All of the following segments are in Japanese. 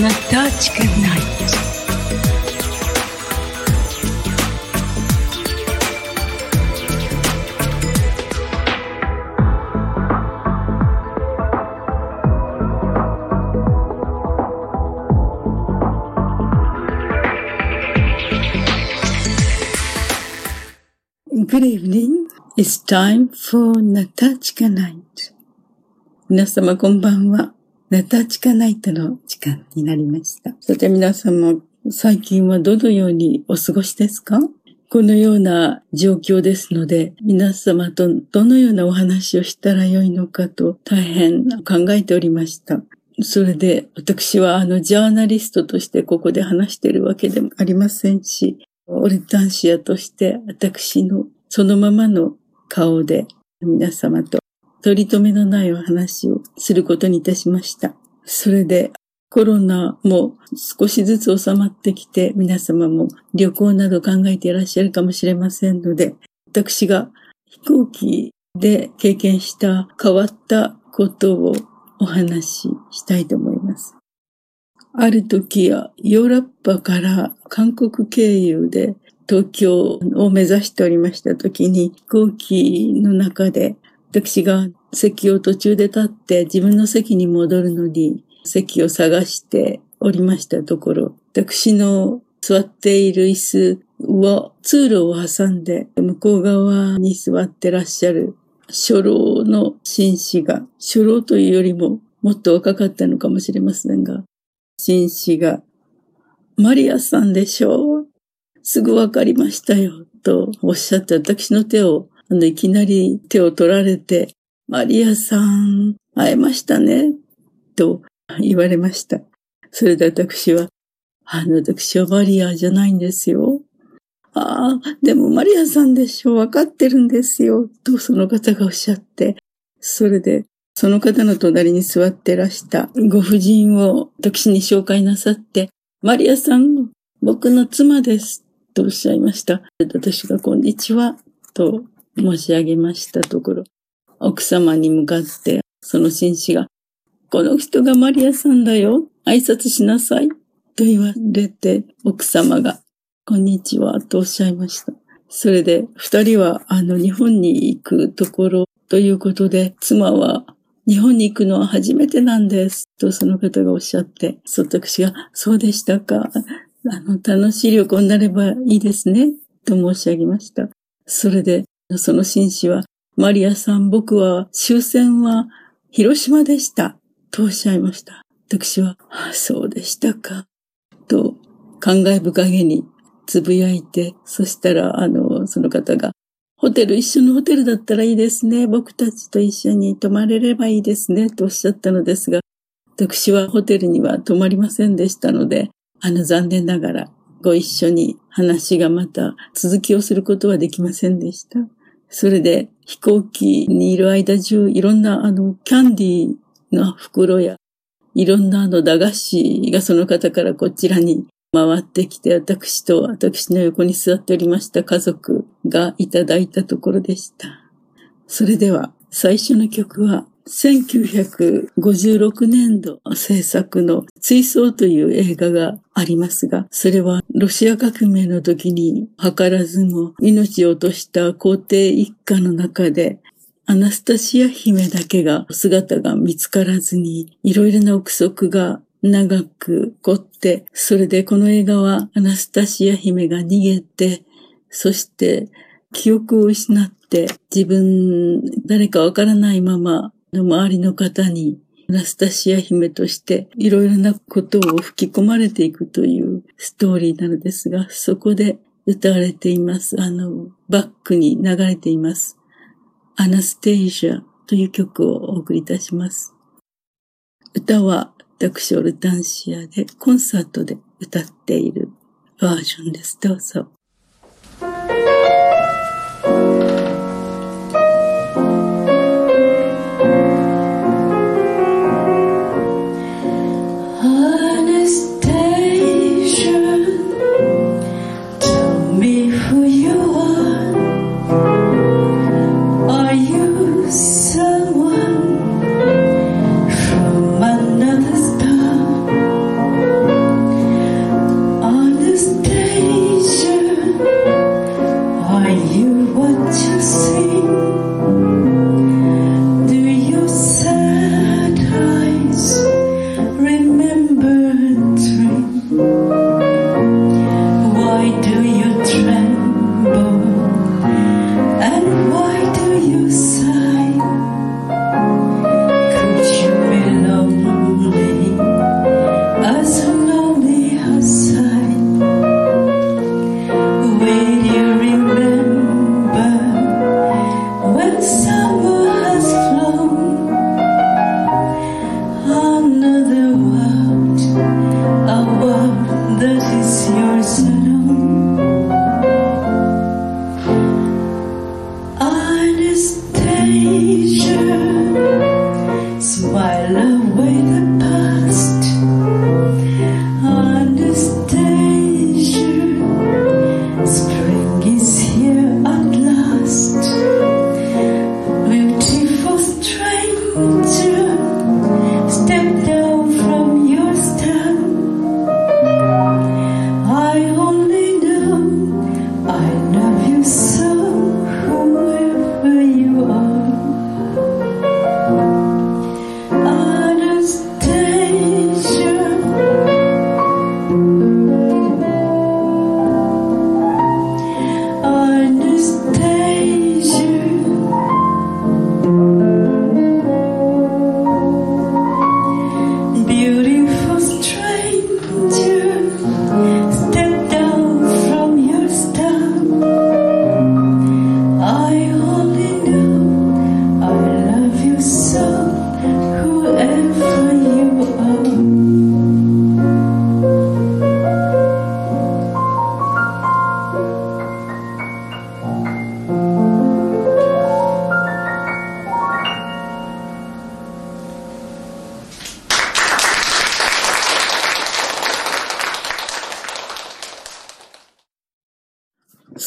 Natachka Night. Good evening. It's time for Natachka Night. 皆様こんばんは。ナタチカナイトの時間になりました。さて皆様、最近はどのようにお過ごしですか？このような状況ですので、皆様とどのようなお話をしたらよいのかと大変考えておりました。それで私はあのジャーナリストとしてここで話しているわけでもありませんし、オルタンシアとして私のそのままの顔で皆様と取り留めのないお話をすることにいたしました。それでコロナも少しずつ収まってきて皆様も旅行など考えていらっしゃるかもしれませんので、私が飛行機で経験した変わったことをお話ししたいと思います。ある時やヨーロッパから韓国経由で東京を目指しておりました時に飛行機の中で私が席を途中で立って自分の席に戻るのに席を探しておりましたところ、私の座っている椅子を通路を挟んで向こう側に座ってらっしゃる初老の紳士が、初老というよりももっと若かったのかもしれませんが、紳士が、マリアさんでしょう？すぐわかりましたよ、とおっしゃって私の手をあの、いきなり手を取られて、マリアさん、会えましたね、と言われました。それで私は、あの、私はマリアじゃないんですよ。ああ、でもマリアさんでしょ、わかってるんですよ、とその方がおっしゃって、それで、その方の隣に座ってらしたご婦人を私に紹介なさって、マリアさん、僕の妻です、とおっしゃいました。私がこんにちは、と申し上げましたところ、奥様に向かって、その紳士が、この人がマリアさんだよ、挨拶しなさい、と言われて、奥様が、こんにちは、とおっしゃいました。それで、二人は、あの、日本に行くところということで、妻は、日本に行くのは初めてなんです。とその方がおっしゃって、そ私が、そうでしたか。あの、楽しい旅行になればいいですね。と申し上げました。それで、その紳士は、マリアさん、僕は終戦は広島でした。とおっしゃいました。私は、あそうでしたか。と、感慨深げにつぶやいて、そしたら、あの、その方が、ホテル、一緒のホテルだったらいいですね。僕たちと一緒に泊まれればいいですね。とおっしゃったのですが、私はホテルには泊まりませんでしたので、あの、残念ながら、ご一緒に話がまた続きをすることはできませんでした。それで飛行機にいる間中、いろんなあの、キャンディーの袋や、いろんなあの、駄菓子がその方からこちらに回ってきて、私と私の横に座っておりました家族がいただいたところでした。それでは、最初の曲は、1956年度制作の追走という映画がありますが、それはロシア革命の時に図らずも命を落とした皇帝一家の中でアナスタシア姫だけが姿が見つからずに、いろいろな憶測が長く凝って、それでこの映画はアナスタシア姫が逃げて、そして記憶を失って自分、誰かわからないままの周りの方にアナスタシア姫としていろいろなことを吹き込まれていくというストーリーなのですが、そこで歌われています。あの、バックに流れています。アナステイジャという曲をお送りいたします。歌は私オルタンシアでコンサートで歌っているバージョンです。どうぞ。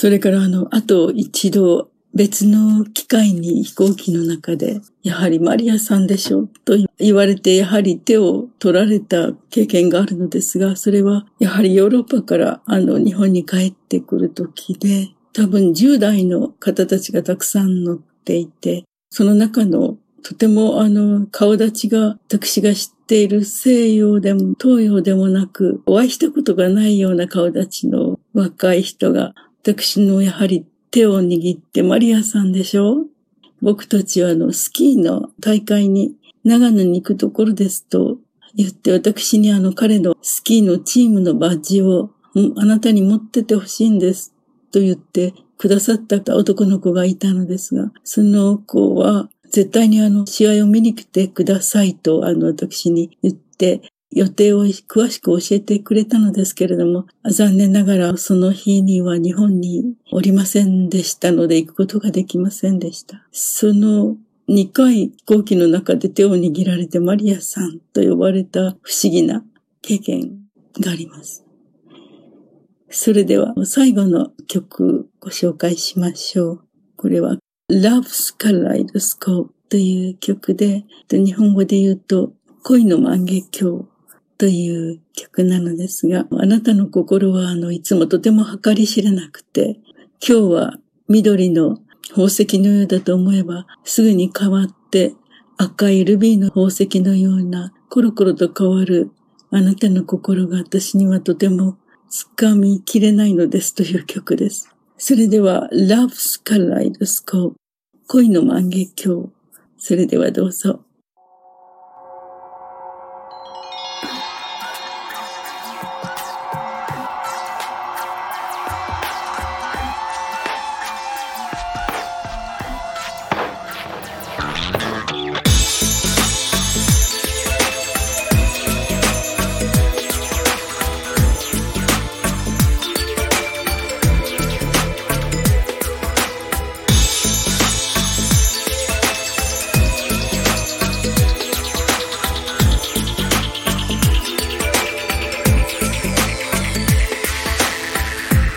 それからあの、あと一度別の機会に飛行機の中で、やはりマリアさんでしょと言われて、やはり手を取られた経験があるのですが、それはやはりヨーロッパからあの日本に帰ってくる時で、多分10代の方たちがたくさん乗っていて、その中のとてもあの顔立ちが私が知っている西洋でも東洋でもなく、お会いしたことがないような顔立ちの若い人が私のやはり手を握ってマリアさんでしょ僕たちはあのスキーの大会に長野に行くところですと言って私にあの彼のスキーのチームのバッジをあなたに持っててほしいんですと言ってくださった男の子がいたのですが、その子は絶対にあの試合を見に来てくださいとあの私に言って予定を詳しく教えてくれたのですけれども、残念ながらその日には日本におりませんでしたので行くことができませんでした。その2回飛行機の中で手を握られてマリアさんと呼ばれた不思議な経験があります。それでは最後の曲ご紹介しましょう。これは Love's Kaleidoscope という曲で、日本語で言うと恋の万華鏡という曲なのですが、あなたの心はあの、いつもとても計り知れなくて、今日は緑の宝石のようだと思えば、すぐに変わって赤いルビーの宝石のようなコロコロと変わるあなたの心が私にはとても掴みきれないのですという曲です。それでは Love's Kaleidoscope 恋の万華鏡。それではどうぞ。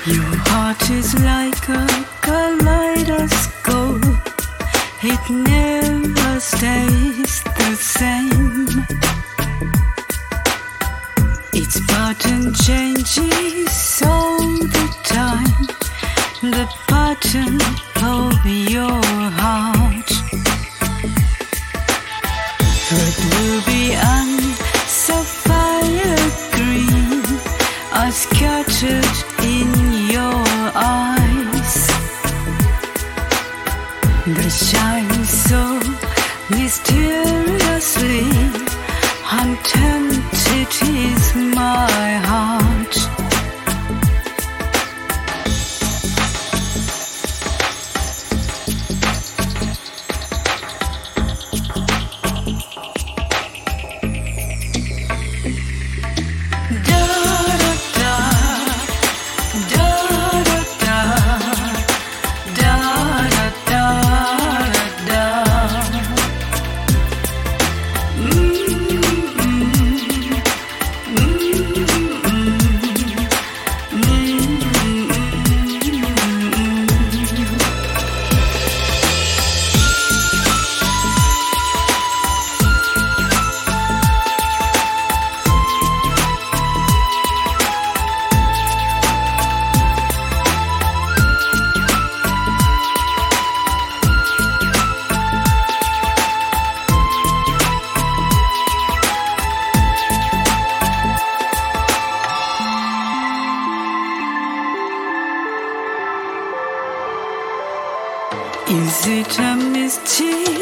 Your heart is like a kaleidoscope, it never stays the same. Its pattern changes all the time, the pattern of your heart. Red ruby and sapphire green are scattered. Shines so mysteriously, untempted is my heart.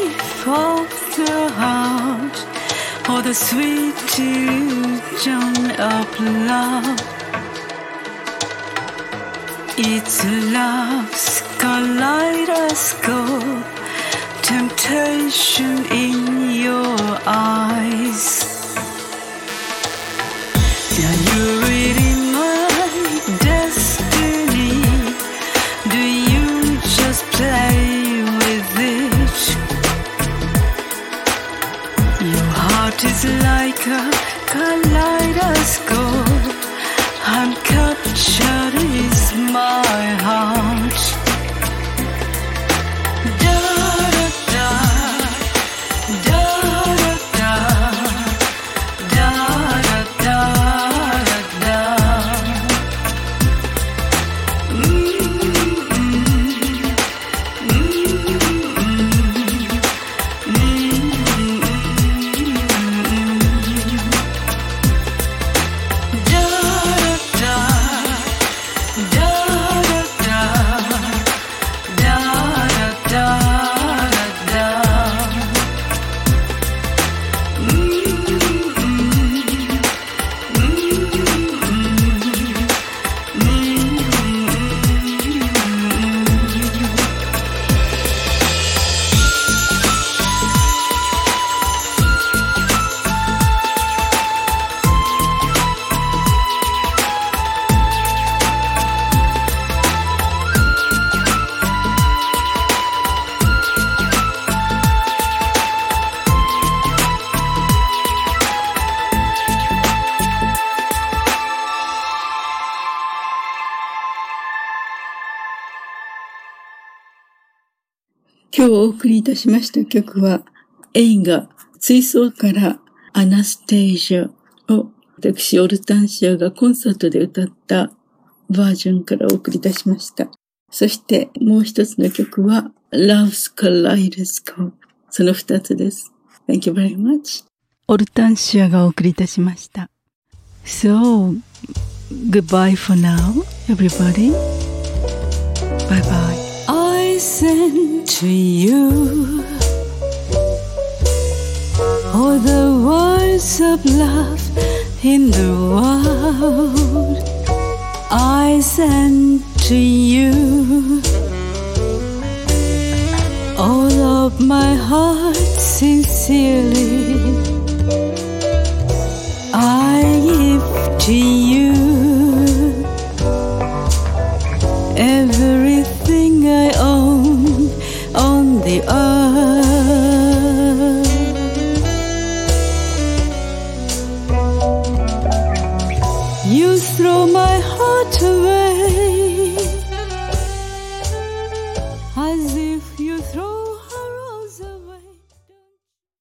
Of the heart or the sweet illusion of love. It's love's kaleidoscope, temptation in your eyes. Is like a kaleidoscope. 今日お送りいたしました曲は映画追走からアナステージャを私オルタンシアがコンサートで歌ったバージョンからお送りいたしました。そしてもう一つの曲は Love's Kaleidoscope その二つです。Thank you very much. オルタンシアがお送りいたしました。So, goodbye for now, everybody. Bye bye. I send to you all the words of love in the world. I send to you all of my heart sincerely. I give to you